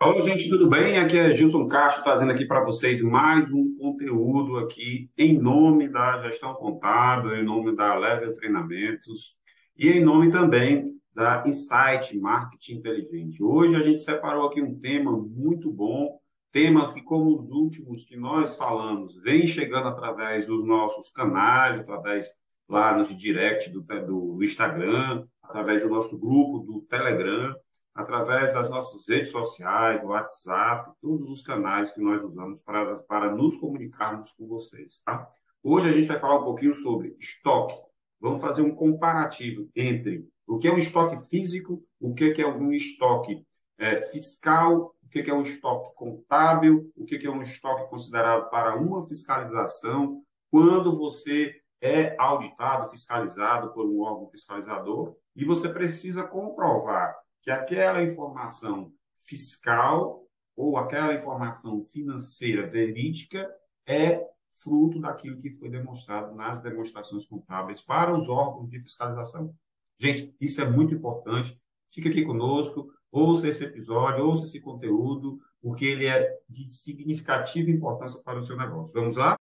Olá, gente, tudo bem? Aqui é Gilson Castro trazendo aqui para vocês mais um conteúdo aqui em nome da gestão contábil, em nome da Level Treinamentos e em nome também da Insight Marketing Inteligente. Hoje a gente separou aqui um tema muito bom, temas que como os últimos que nós falamos, vem chegando através dos nossos canais, através lá nos direct do, do Instagram, através do nosso grupo do Telegram, através das nossas redes sociais, WhatsApp, todos os canais que nós usamos para, para nos comunicarmos com vocês, tá? Hoje a gente vai falar um pouquinho sobre estoque. Vamos fazer um comparativo entre o que é um estoque físico, o que é um estoque é, fiscal, o que é um estoque contábil, o que é um estoque considerado para uma fiscalização, quando você é auditado, fiscalizado por um órgão fiscalizador, e você precisa comprovar que aquela informação fiscal ou aquela informação financeira verídica é fruto daquilo que foi demonstrado nas demonstrações contábeis para os órgãos de fiscalização. Gente, isso é muito importante. Fica aqui conosco, ouça esse episódio, ouça esse conteúdo, porque ele é de significativa importância para o seu negócio. Vamos lá?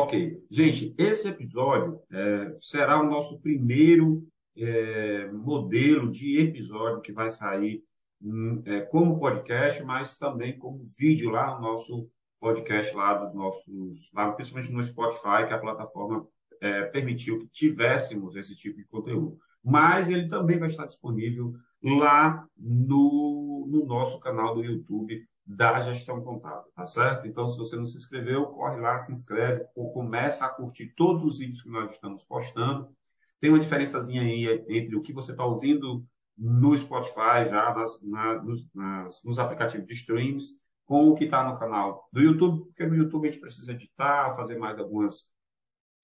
Ok, gente, esse episódio é, será o nosso primeiro é, modelo de episódio que vai sair hum, é, como podcast, mas também como vídeo lá no nosso podcast lá dos nossos, lá, principalmente no Spotify, que a plataforma é, permitiu que tivéssemos esse tipo de conteúdo. Mas ele também vai estar disponível lá no, no nosso canal do YouTube da gestão contábil, tá certo? Então, se você não se inscreveu, corre lá, se inscreve, ou começa a curtir todos os vídeos que nós estamos postando. Tem uma diferençazinha aí entre o que você está ouvindo no Spotify, já nas, na, nos, nas, nos, aplicativos de streams, com o que está no canal do YouTube, porque no YouTube a gente precisa editar, fazer mais algumas,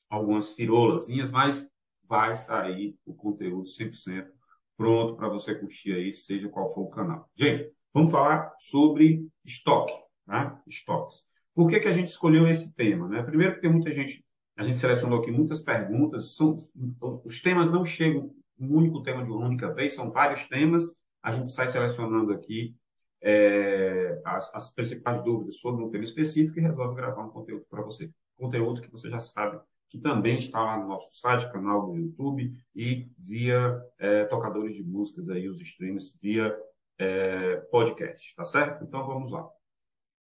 algumas firolazinhas, mas vai sair o conteúdo 100% pronto para você curtir aí, seja qual for o canal. Gente, Vamos falar sobre estoque, né? estoques. Por que, que a gente escolheu esse tema? Né? Primeiro, porque muita gente, a gente selecionou aqui muitas perguntas, são, os temas não chegam um único tema de uma única vez, são vários temas, a gente sai selecionando aqui é, as, as, principais dúvidas sobre um tema específico e resolve gravar um conteúdo para você. Conteúdo que você já sabe que também está lá no nosso site, canal do YouTube e via é, tocadores de músicas aí, os streams, via é, podcast, tá certo? Então vamos lá.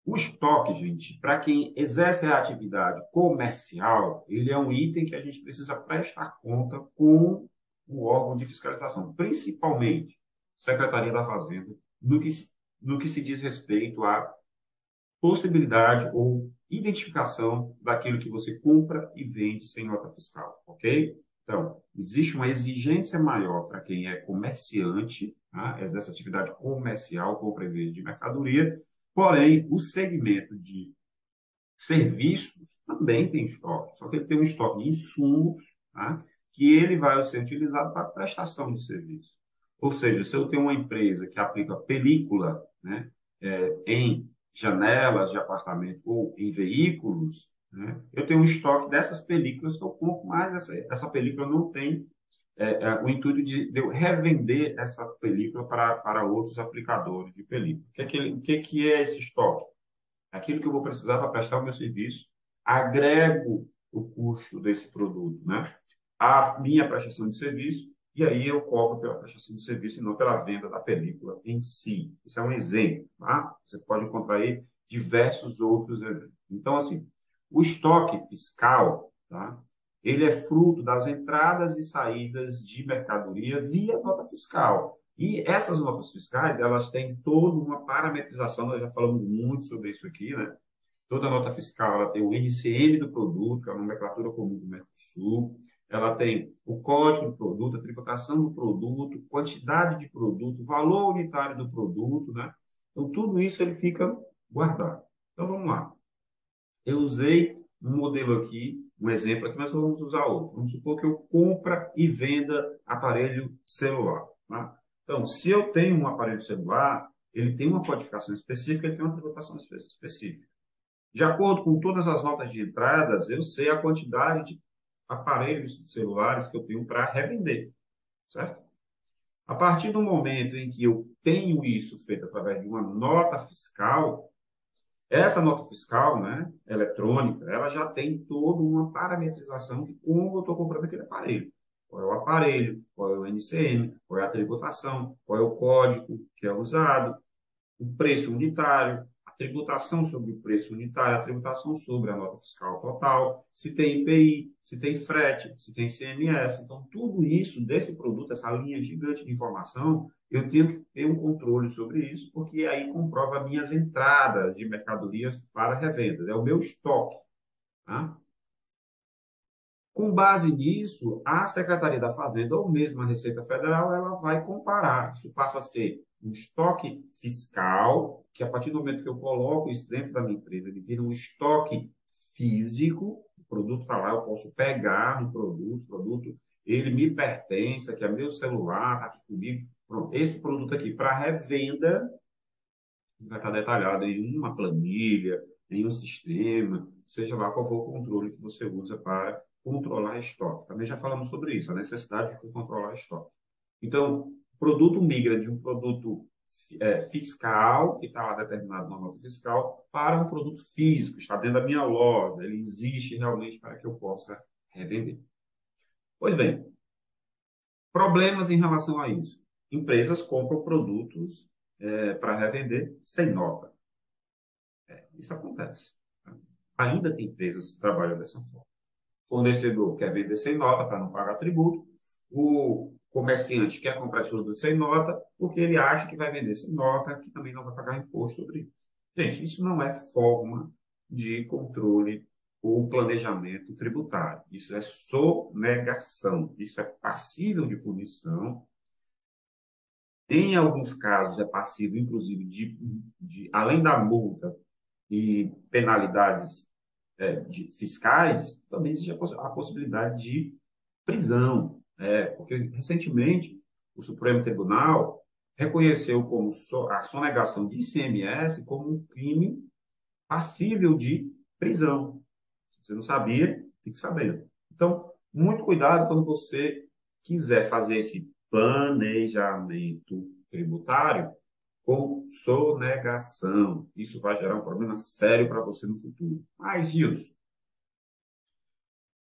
O estoque, gente, para quem exerce a atividade comercial, ele é um item que a gente precisa prestar conta com o órgão de fiscalização, principalmente Secretaria da Fazenda, no que, no que se diz respeito à possibilidade ou identificação daquilo que você compra e vende sem nota fiscal, ok? Então, existe uma exigência maior para quem é comerciante, tá? exerce atividade comercial, compra e venda de mercadoria, porém, o segmento de serviços também tem estoque, só que ele tem um estoque de insumos, tá? que ele vai ser utilizado para prestação de serviço. Ou seja, se eu tenho uma empresa que aplica película né, é, em janelas de apartamento ou em veículos, né? Eu tenho um estoque dessas películas que eu compro, mas essa, essa película não tem é, é, o intuito de, de, eu revender essa película para, para outros aplicadores de película. O que, é que, que, é que é esse estoque? Aquilo que eu vou precisar para prestar o meu serviço, agrego o custo desse produto, né? A minha prestação de serviço, e aí eu cobro pela prestação de serviço e não pela venda da película em si. Isso é um exemplo, tá? Você pode encontrar aí diversos outros exemplos. Então, assim, o estoque fiscal, tá? ele é fruto das entradas e saídas de mercadoria via nota fiscal. E essas notas fiscais, elas têm toda uma parametrização, nós já falamos muito sobre isso aqui, né? Toda nota fiscal, ela tem o NCM do produto, que é a nomenclatura comum do Mercosul, ela tem o código do produto, a tributação do produto, quantidade de produto, valor unitário do produto, né? Então, tudo isso ele fica guardado. Então, vamos lá. Eu usei um modelo aqui, um exemplo aqui, mas vamos usar outro. Vamos supor que eu compra e venda aparelho celular. Tá? Então, se eu tenho um aparelho celular, ele tem uma codificação específica, ele tem uma tributação específica. De acordo com todas as notas de entradas, eu sei a quantidade de aparelhos celulares que eu tenho para revender, certo? A partir do momento em que eu tenho isso feito através de uma nota fiscal, essa nota fiscal, né, eletrônica, ela já tem toda uma parametrização de como eu estou comprando aquele aparelho. Qual é o aparelho, qual é o NCM, qual é a tributação, qual é o código que é usado, o preço unitário, tributação sobre o preço unitário, a tributação sobre a nota fiscal total, se tem IPI, se tem frete, se tem CMS. Então, tudo isso desse produto, essa linha gigante de informação, eu tenho que ter um controle sobre isso, porque aí comprova minhas entradas de mercadorias para revenda, é o meu estoque. Tá? Com base nisso, a Secretaria da Fazenda ou mesmo a Receita Federal, ela vai comparar. Isso passa a ser um estoque fiscal, que a partir do momento que eu coloco isso dentro da minha empresa, ele vira um estoque físico, o produto está lá, eu posso pegar no produto, o produto, ele me pertence, que é meu celular, está aqui comigo. Pronto, esse produto aqui para revenda vai estar detalhado em uma planilha, em um sistema, seja lá qual for o controle que você usa para controlar estoque. Também já falamos sobre isso, a necessidade de controlar estoque. Então, produto migra de um produto é, fiscal, que está lá determinado na nota fiscal, para um produto físico, está dentro da minha loja, ele existe realmente para que eu possa revender. Pois bem, problemas em relação a isso. Empresas compram produtos é, para revender sem nota. É, isso acontece. Ainda tem empresas que trabalham dessa forma. Fornecedor quer vender sem nota para não pagar tributo. O comerciante quer comprar esse produto sem nota, porque ele acha que vai vender sem nota, que também não vai pagar imposto sobre isso. Gente, isso não é forma de controle ou planejamento tributário. Isso é sonegação. Isso é passível de punição. Em alguns casos, é passível, inclusive, de, de além da multa e penalidades é, fiscais, também existe a, possibilidade de prisão. É, porque recentemente o Supremo Tribunal reconheceu como so, a sonegação de ICMS como um crime passível de prisão. Se você não sabia, fique sabendo. Então, muito cuidado quando você quiser fazer esse planejamento tributário com sonegação. Isso vai gerar um problema sério para você no futuro. Mas, Gilson,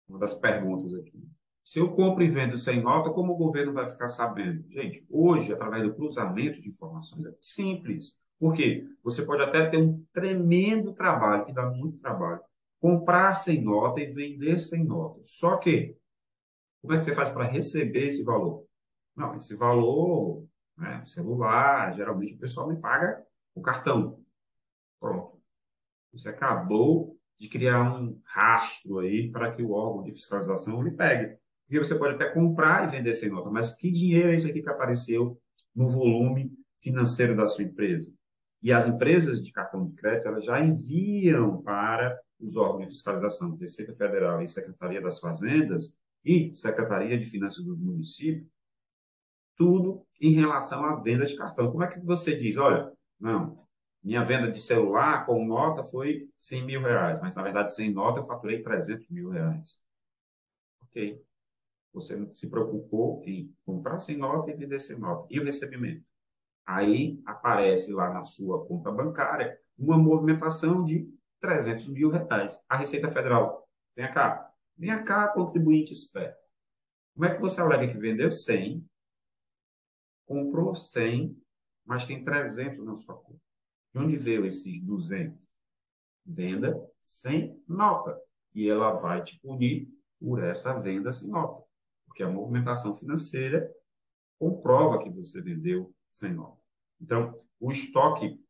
uma das perguntas aqui. Se eu compro e vendo sem nota, como o governo vai ficar sabendo? Gente, hoje, através do cruzamento de informações, é simples. Por quê? Você pode até ter um tremendo trabalho, que dá muito trabalho, comprar sem nota e vender sem nota. Só que, como é que você faz para receber esse valor? Não, esse valor, né, celular, geralmente o pessoal me paga o cartão. Pronto. Você acabou de criar um rastro aí para que o órgão de fiscalização lhe pegue. Porque você pode até comprar e vender sem nota, mas que dinheiro é esse aqui que apareceu no volume financeiro da sua empresa? E as empresas de cartão de crédito elas já enviam para os órgãos de fiscalização, Receita Federal e Secretaria das Fazendas e Secretaria de Finanças dos municípios, tudo em relação à venda de cartão. Como é que você diz? Olha, não, minha venda de celular com nota foi 100 mil reais, mas na verdade sem nota eu faturei 300 mil reais. Ok. Você se preocupou em comprar sem nota e vender sem nota. E o recebimento? Aí aparece lá na sua conta bancária uma movimentação de 300 mil reais. A Receita Federal, vem cá, vem cá, contribuinte esperto. Como é que você alega que vendeu 100, comprou 100, mas tem 300 na sua conta? De onde veio esses 200? Venda sem nota. E ela vai te punir por essa venda sem nota porque a movimentação financeira comprova que você vendeu sem nota. Então, o estoque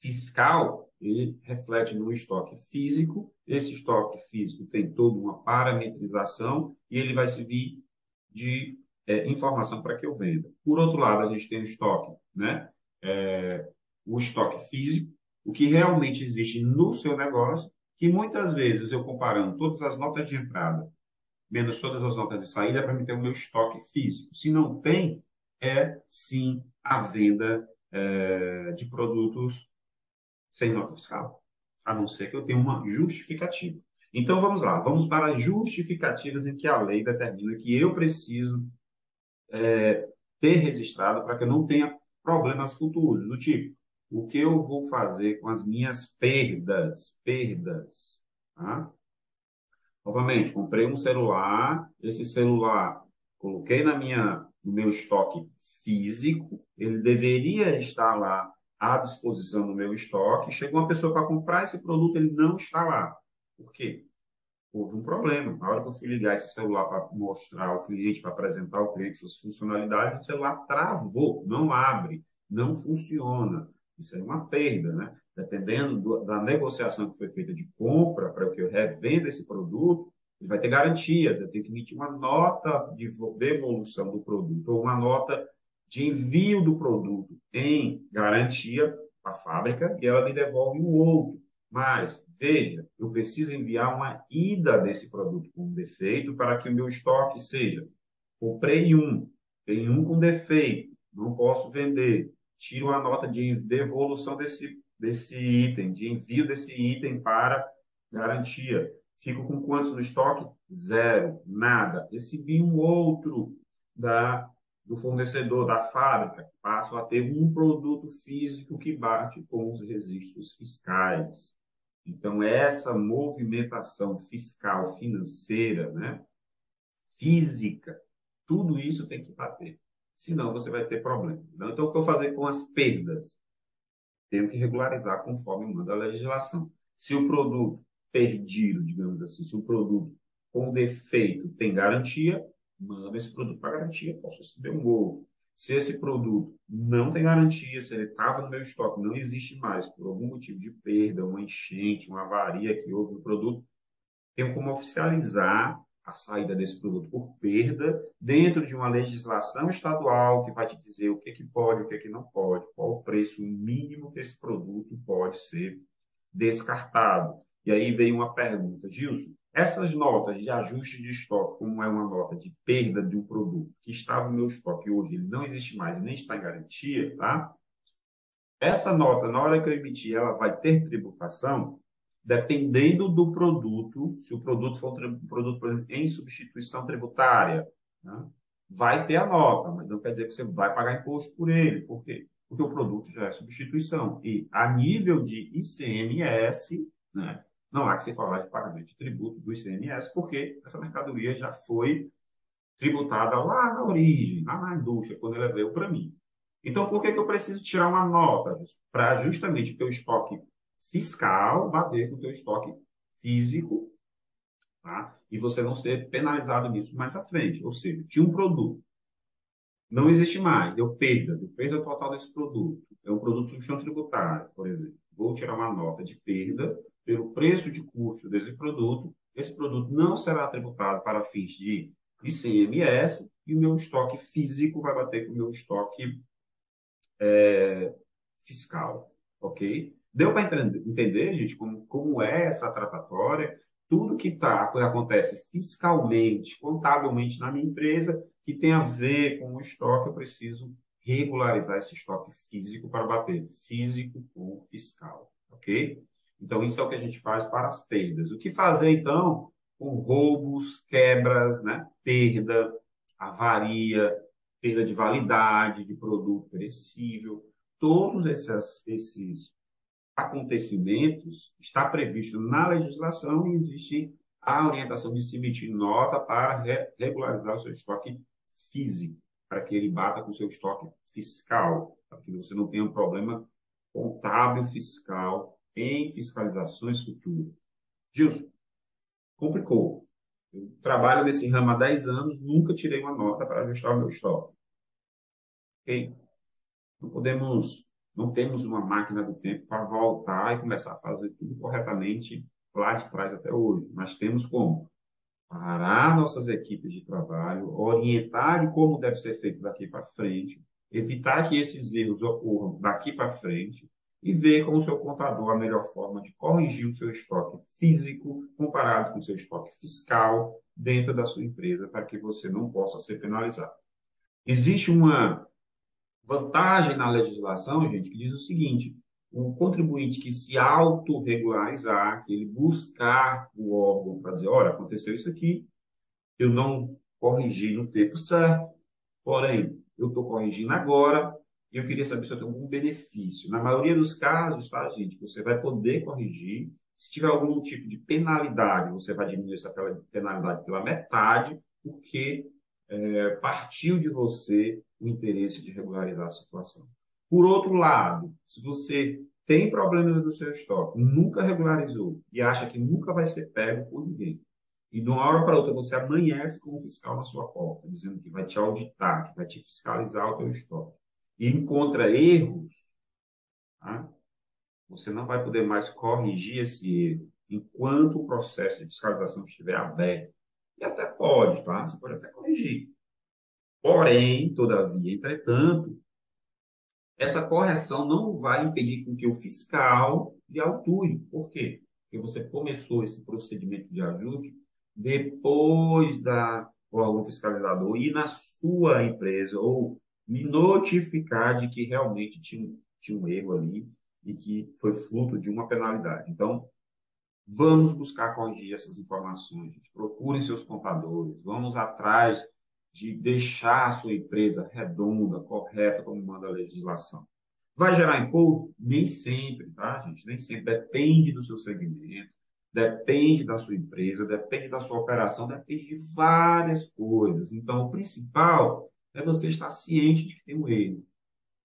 fiscal, ele reflete no estoque físico. Esse estoque físico tem toda uma parametrização e ele vai servir de é, informação para que eu venda. Por outro lado, a gente tem o estoque, né? É, o estoque físico, o que realmente existe no seu negócio, que muitas vezes eu comparando todas as notas de entrada menos todas as notas de saída para me ter o meu estoque físico. Se não tem, é sim a venda é, de produtos sem nota fiscal, a não ser que eu tenha uma justificativa. Então vamos lá, vamos para as justificativas em que a lei determina que eu preciso é, ter registrado para que eu não tenha problemas futuros, do tipo, o que eu vou fazer com as minhas perdas? Perdas. Tá? Novamente, comprei um celular, esse celular coloquei na minha, no meu estoque físico, ele deveria estar lá à disposição no meu estoque. Chegou uma pessoa para comprar esse produto, ele não está lá. Por quê? Houve um problema. Na hora que eu fui ligar esse celular para mostrar ao cliente, para apresentar ao cliente suas funcionalidades, o celular travou, não abre, não funciona. Isso é uma perda, né? Dependendo do, da negociação que foi feita de compra para que eu revenda esse produto, ele vai ter garantias. Eu tenho que emitir uma nota de devolução do produto ou uma nota de envio do produto em garantia a fábrica e ela me devolve o outro. Mas, veja, eu preciso enviar uma ida desse produto com defeito para que o meu estoque seja: comprei um, tem um com defeito, não posso vender. Tiro a nota de devolução desse, desse item, de envio desse item para garantia. Fico com quantos no estoque? Zero, nada. Recebi um outro da do fornecedor, da fábrica, passam a ter um produto físico que bate com os registros fiscais. Então, essa movimentação fiscal, financeira, né, física, tudo isso tem que bater. Senão, você vai ter problema. Então, o que eu fazer com as perdas? Tenho que regularizar conforme manda a legislação. Se o produto perdido, digamos assim, se o produto com defeito tem garantia, manda esse produto para garantia, posso receber um gol. Se esse produto não tem garantia, se ele estava no meu estoque, não existe mais, por algum motivo de perda, uma enchente, uma avaria que houve no produto, tenho como oficializar a saída desse produto por perda dentro de uma legislação estadual que vai te dizer o que, que pode, o que, que não pode, qual o preço mínimo que esse produto pode ser descartado. E aí veio uma pergunta, Gilson, essas notas de ajuste de estoque, como é uma nota de perda de um produto que estava no meu estoque e hoje ele não existe mais, nem está em garantia, tá? Essa nota, na hora que eu emitir, ela vai ter tributação dependendo do produto, se o produto for um produto exemplo, em substituição tributária, né? vai ter a nota, mas não quer dizer que você vai pagar imposto por ele. Por quê? Porque o produto já é substituição. E a nível de ICMS, né, não há que se falar de pagamento de tributo do ICMS, porque essa mercadoria já foi tributada lá na origem, lá na indústria, quando ela veio para mim. Então, por que, que eu preciso tirar uma nota? Para justamente o teu estoque fiscal bater com o teu estoque físico, tá? e você não ser penalizado nisso mais à frente. Ou seja, tinha um produto, não existe mais, deu perda, deu perda total desse produto. É um produto de substituição tributária, por exemplo. Vou tirar uma nota de perda pelo preço de custo desse produto, esse produto não será tributado para fins de ICMS e o meu estoque físico vai bater com o meu estoque é, fiscal, ok? Deu para entender, gente, como, como é essa tratatória? Tudo que, tá, que acontece fiscalmente, contabilmente na minha empresa, que tem a ver com o estoque, eu preciso regularizar esse estoque físico para bater físico com fiscal, ok? Então, isso é o que a gente faz para as perdas. O que fazer, então, com roubos, quebras, né? perda, avaria, perda de validade de produto perecível. Todos esses, esses acontecimentos está previsto na legislação e existe a orientação de se emitir nota para re regularizar o seu estoque físico, para que ele bata com o seu estoque fiscal, para que você não tenha um problema contábil fiscal em fiscalizações futuras. Gilson, complicou. Eu trabalho nesse ramo há 10 anos, nunca tirei uma nota para ajustar o meu estoque. Ok? Não podemos, não temos uma máquina do tempo para voltar e começar a fazer tudo corretamente lá de trás até hoje. Mas temos como parar nossas equipes de trabalho, orientar como deve ser feito daqui para frente, evitar que esses erros ocorram daqui para frente, e ver com o seu contador a melhor forma de corrigir o seu estoque físico comparado com o seu estoque fiscal dentro da sua empresa para que você não possa ser penalizado. Existe uma vantagem na legislação, gente, que diz o seguinte: o contribuinte que se autorregularizar, que ele buscar o órgão para dizer, olha, aconteceu isso aqui, eu não corrigi no tempo certo, porém, eu estou corrigindo agora, e eu queria saber se eu tenho algum benefício. Na maioria dos casos, tá, gente, você vai poder corrigir. Se tiver algum tipo de penalidade, você vai diminuir essa penalidade pela metade, porque é, partiu de você o interesse de regularizar a situação. Por outro lado, se você tem problemas no seu estoque, nunca regularizou e acha que nunca vai ser pego por ninguém, e de uma hora para outra você amanhece com o fiscal na sua porta, dizendo que vai te auditar, que vai te fiscalizar o teu estoque, e encontra erros, tá? você não vai poder mais corrigir esse erro enquanto o processo de fiscalização estiver aberto. E até pode, tá? Você pode até corrigir. Porém, todavia, entretanto, essa correção não vai impedir que o fiscal lhe autue. Por quê? Porque você começou esse procedimento de ajuste depois da órgão fiscalizador ir na sua empresa ou me notificar de que realmente tinha, tinha um erro ali e que foi fruto de uma penalidade. Então, vamos buscar corrigir essas informações. Gente. Procurem seus contadores, vamos atrás de deixar a sua empresa redonda, correta, como manda a legislação. Vai gerar imposto? Nem sempre, tá, gente? Nem sempre. Depende do seu segmento, depende da sua empresa, depende da sua operação, depende de várias coisas. Então, o principal é você estar ciente de que tem um erro.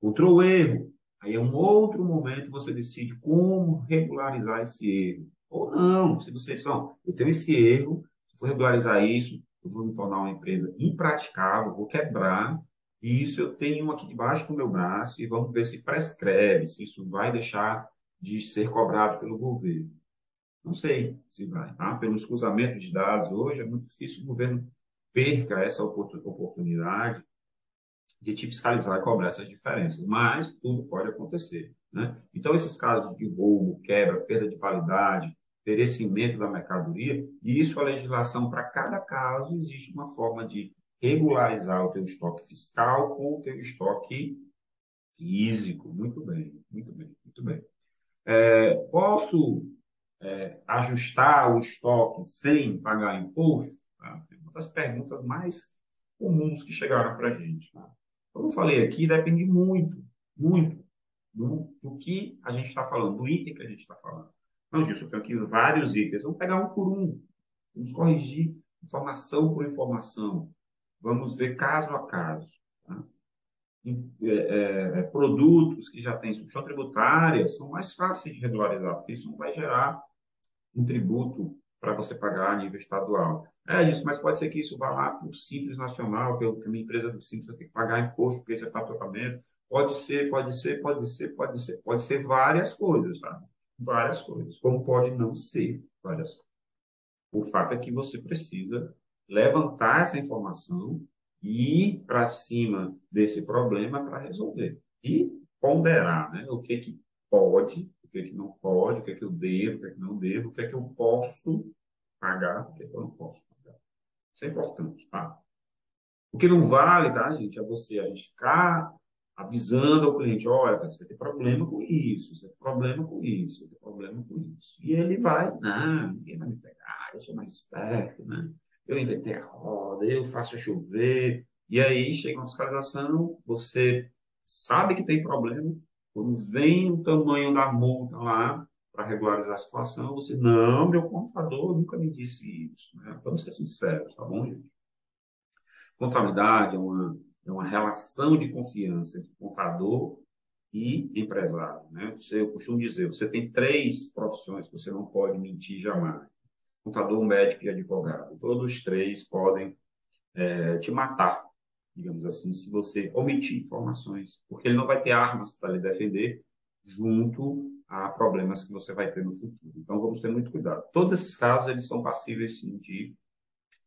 Outro erro, aí é um outro momento você decide como regularizar esse erro. Ou não, se você não, eu tenho esse erro, for regularizar isso, eu vou me tornar uma empresa impraticável, vou quebrar, e isso eu tenho aqui debaixo do meu braço, e vamos ver se prescreve, se isso vai deixar de ser cobrado pelo governo. Não sei se vai, tá? Pelos cruzamentos de dados hoje, é muito difícil o governo perca essa oportunidade de te fiscalizar e cobrar essas diferenças, mas tudo pode acontecer. Né? Então, esses casos de roubo, quebra, perda de validade, perecimento da mercadoria, e isso a legislação, para cada caso, existe uma forma de regularizar o teu estoque fiscal com o teu estoque físico. Muito bem, muito bem, muito bem. É, posso é, ajustar o estoque sem pagar imposto? Tá? É uma das perguntas mais comuns que chegaram para a gente. Tá? Como eu falei aqui, depende muito, muito do, do que a gente está falando, do item que a gente está falando. Não, Gilson, eu tenho aqui vários itens. Vamos pegar um por um. Vamos corrigir informação por informação. Vamos ver caso a caso. Tá? É, é, é, produtos que já têm substituição tributária são mais fáceis de regularizar, porque isso não vai gerar um tributo para você pagar a nível estadual. É, Gilson, mas pode ser que isso vá lá para o Simples Nacional, que a minha empresa do Simples tem que pagar imposto, porque isso é faturamento. Pode ser, pode ser, pode ser, pode ser. Pode ser várias coisas, sabe? várias coisas, como pode não ser várias coisas. O fato é que você precisa levantar essa informação e ir para cima desse problema para resolver. E ponderar né? o que, que pode, o que, que não pode, o que, que eu devo, o que, que não devo, o que, que eu posso pagar, o que, que eu não posso pagar. Isso é importante, tá? O que não vale, tá, gente, é você arriscar avisando ao cliente, olha, você vai ter problema com isso, você vai ter problema com isso, você vai ter problema com isso. E ele vai, não, ninguém vai me pegar, eu sou mais esperto, né? Eu inventei a roda, eu faço chover. E aí chega uma fiscalização, você sabe que tem problema, quando vem o tamanho da multa lá para regularizar a situação, você, não, meu contador nunca me disse isso. Né? Vamos ser sinceros, tá bom, gente? Contabilidade é uma é uma relação de confiança entre contador e empresário. Né? Você, eu costumo dizer, você tem três profissões que você não pode mentir jamais. Contador, médico e advogado. Todos os três podem é, te matar, digamos assim, se você omitir informações, porque ele não vai ter armas para lhe defender junto a problemas que você vai ter no futuro. Então, vamos ter muito cuidado. Todos esses casos, eles são passíveis, sim, de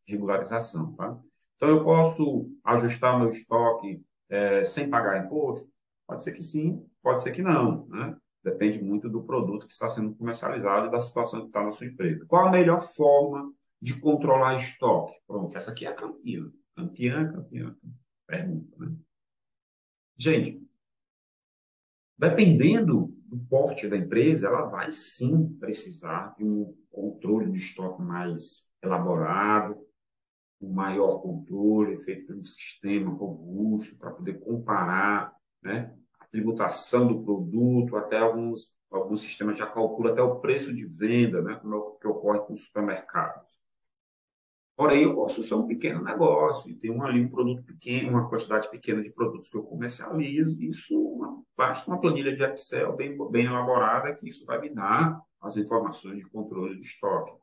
regularização, tá? Então, eu posso ajustar meu estoque é, sem pagar imposto? Pode ser que sim, pode ser que não. Né? Depende muito do produto que está sendo comercializado e da situação que está na sua empresa. Qual a melhor forma de controlar estoque? Pronto, essa aqui é a campeã. Campeã, campeã. Pergunta, né? Gente, dependendo do porte da empresa, ela vai sim precisar de um controle de estoque mais elaborado, um maior controle feito pelo sistema robusto para poder comparar né, a tributação do produto, até alguns, alguns sistemas já calculam até o preço de venda, né, como é o que ocorre com os supermercados. Porém, eu posso ser um pequeno negócio e ter um, ali um produto pequeno, uma quantidade pequena de produtos que eu comercializo. Isso, uma, basta uma planilha de Excel bem, bem elaborada que isso vai me dar as informações de controle de estoque.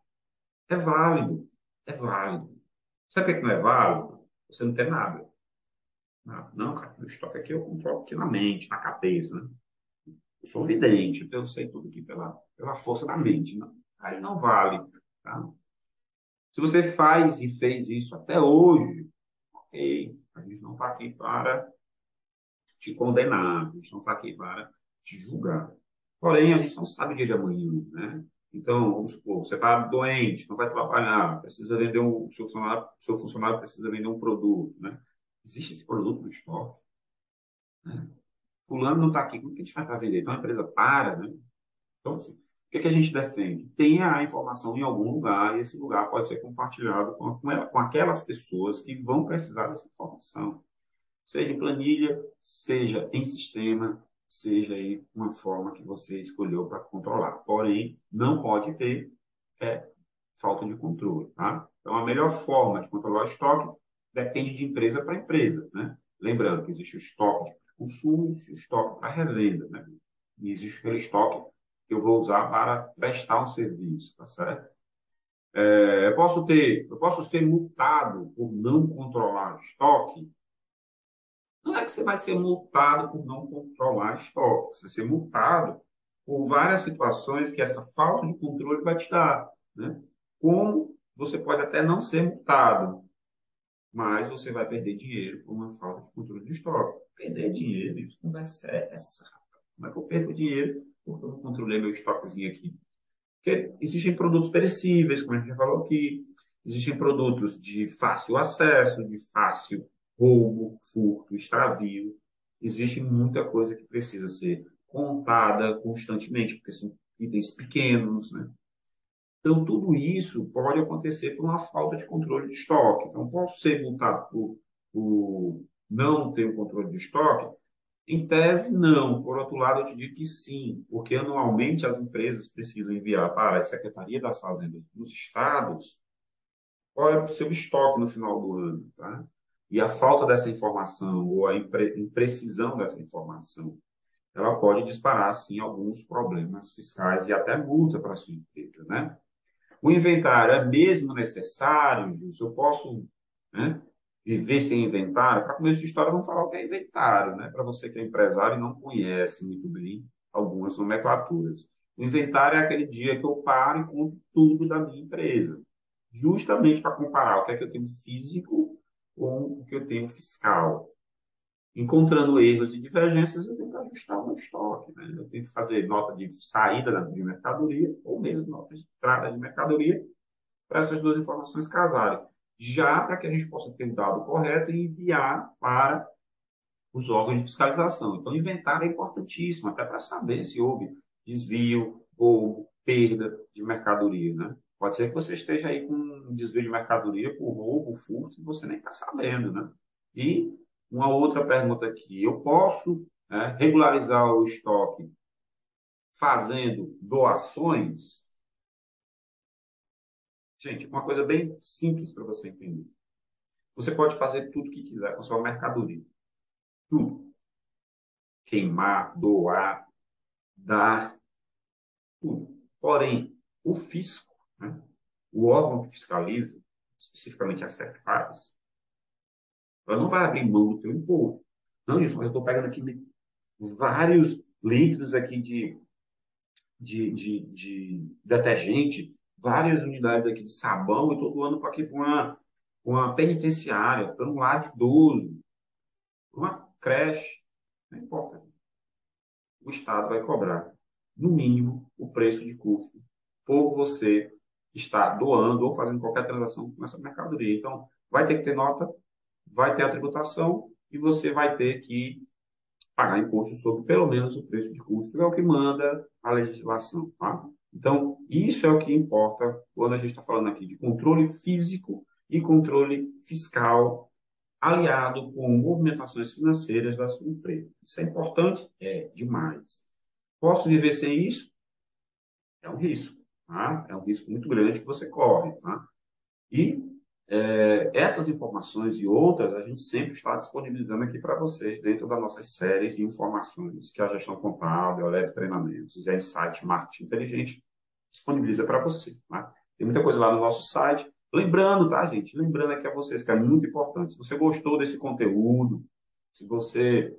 É válido, é válido. Sabe o que é não é válido? Você não tem nada. Não, cara, o estoque aqui eu controlo aqui na mente, na cabeça. Né? Eu sou vidente, então eu sei tudo aqui pela, pela força da mente. Não. Aí não vale. Tá? Se você faz e fez isso até hoje, ok, a gente não está aqui para te condenar, a gente não está aqui para te julgar. Porém, a gente não sabe o dia de amanhã, né? Então, vamos supor, você está doente, não vai trabalhar, precisa vender um, seu funcionário, seu funcionário precisa vender um produto, né? Existe esse produto no estoque? Né? Fulano não está aqui, como que a gente faz para vender? Então, a empresa para, né? Então, assim, o que, é que a gente defende? Tenha a informação em algum lugar e esse lugar pode ser compartilhado com, com aquelas pessoas que vão precisar dessa informação. Seja em planilha, seja em sistema, seja aí uma forma que você escolheu para controlar. Porém, não pode ter é, falta de controle. Tá? Então, a melhor forma de controlar o estoque depende de empresa para empresa. Né? Lembrando que existe o estoque de consumo o estoque para revenda. Né? E existe aquele estoque que eu vou usar para prestar um serviço, tá certo? É, eu posso ter, eu posso ser multado por não controlar estoque. Não é que você vai ser multado por não controlar estoque, você vai ser multado por várias situações que essa falta de controle vai te dar, né? Como você pode até não ser multado, mas você vai perder dinheiro por uma falta de controle de estoque. Perder dinheiro, isso não vai ser essa. Como é que eu perco dinheiro eu controlei meu estoquezinho aqui. Porque existem produtos perecíveis, como a gente já falou aqui, existem produtos de fácil acesso, de fácil roubo, furto, extravio. Existe muita coisa que precisa ser contada constantemente, porque são itens pequenos, né? Então, tudo isso pode acontecer por uma falta de controle de estoque. Então, posso ser multado por, por não ter o controle de estoque, em tese, não. Por outro lado, eu te digo que sim, porque anualmente as empresas precisam enviar para a Secretaria das Fazendas dos estados qual é o seu estoque no final do ano. Tá? E a falta dessa informação ou a imprecisão dessa informação, ela pode disparar, sim, alguns problemas fiscais e até multa para a sua empresa. Né? O inventário é mesmo necessário, Júlio? Eu posso né, viver sem inventário, para começo de história, vamos falar o que é inventário, né? Para você que é empresário e não conhece muito bem algumas nomenclaturas. O inventário é aquele dia que eu paro e conto tudo da minha empresa, justamente para comparar o que é que eu tenho físico com o que eu tenho fiscal. Encontrando erros e divergências, eu tenho que ajustar o meu estoque. Né? Eu tenho que fazer nota de saída de mercadoria ou mesmo nota de entrada de mercadoria para essas duas informações casarem já para que a gente possa ter o dado correto e enviar para os órgãos de fiscalização. Então, inventário é importantíssimo, até para saber se houve desvio, roubo, perda de mercadoria. Né? Pode ser que você esteja aí com um desvio de mercadoria por roubo, furto, e você nem está sabendo. Né? E uma outra pergunta aqui: eu posso né, regularizar o estoque fazendo doações? Gente, uma coisa bem simples para você entender. Você pode fazer tudo o que quiser com a sua mercadoria. Tudo. Queimar, doar, dar, tudo. Porém, o fisco, né, o órgão que fiscaliza, especificamente a Cefaz, ela não vai abrir mão do teu imposto. Não isso, mas eu estou pegando aqui vários litros aqui de, de, de, de detergente várias unidades aqui de sabão e todo ano para aqui uma, uma penitenciária, para um lar de idoso, uma creche, não importa. O Estado vai cobrar, no mínimo, o preço de custo por você estar doando ou fazendo qualquer transação com essa mercadoria. Então, vai ter que ter nota, vai ter a tributação e você vai ter que pagar imposto sobre pelo menos o preço de custo, que é o que manda a legislação. Tá? Então, isso é o que importa quando a gente está falando aqui de controle físico e controle fiscal aliado com movimentações financeiras da sua empresa. Isso é importante? É demais. Posso viver sem isso? É um risco. Tá? É um risco muito grande que você corre. Tá? E é, essas informações e outras a gente sempre está disponibilizando aqui para vocês dentro das nossas séries de informações que a gestão contábil, a Leve Treinamentos e a Insight Marketing Inteligente disponibiliza para você. Tá? Tem muita coisa lá no nosso site. Lembrando, tá, gente? Lembrando aqui a vocês que é muito importante. Se você gostou desse conteúdo, se você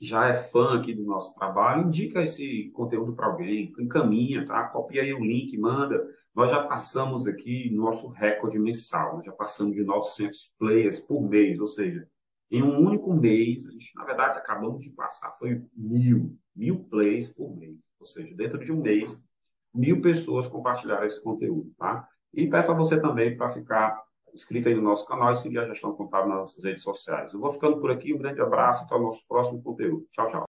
já é fã aqui do nosso trabalho, indica esse conteúdo para alguém, encaminha, tá? Copia aí o link, manda. Nós já passamos aqui nosso recorde mensal, nós já passamos de 900 players por mês, ou seja, em um único mês, a gente, na verdade, acabamos de passar, foi mil, mil plays por mês. Ou seja, dentro de um mês, mil pessoas compartilharam esse conteúdo, tá? E peço a você também para ficar inscrito aí no nosso canal e seguir a Gestão Contábil nas nossas redes sociais. Eu vou ficando por aqui, um grande abraço até o nosso próximo conteúdo. Tchau, tchau.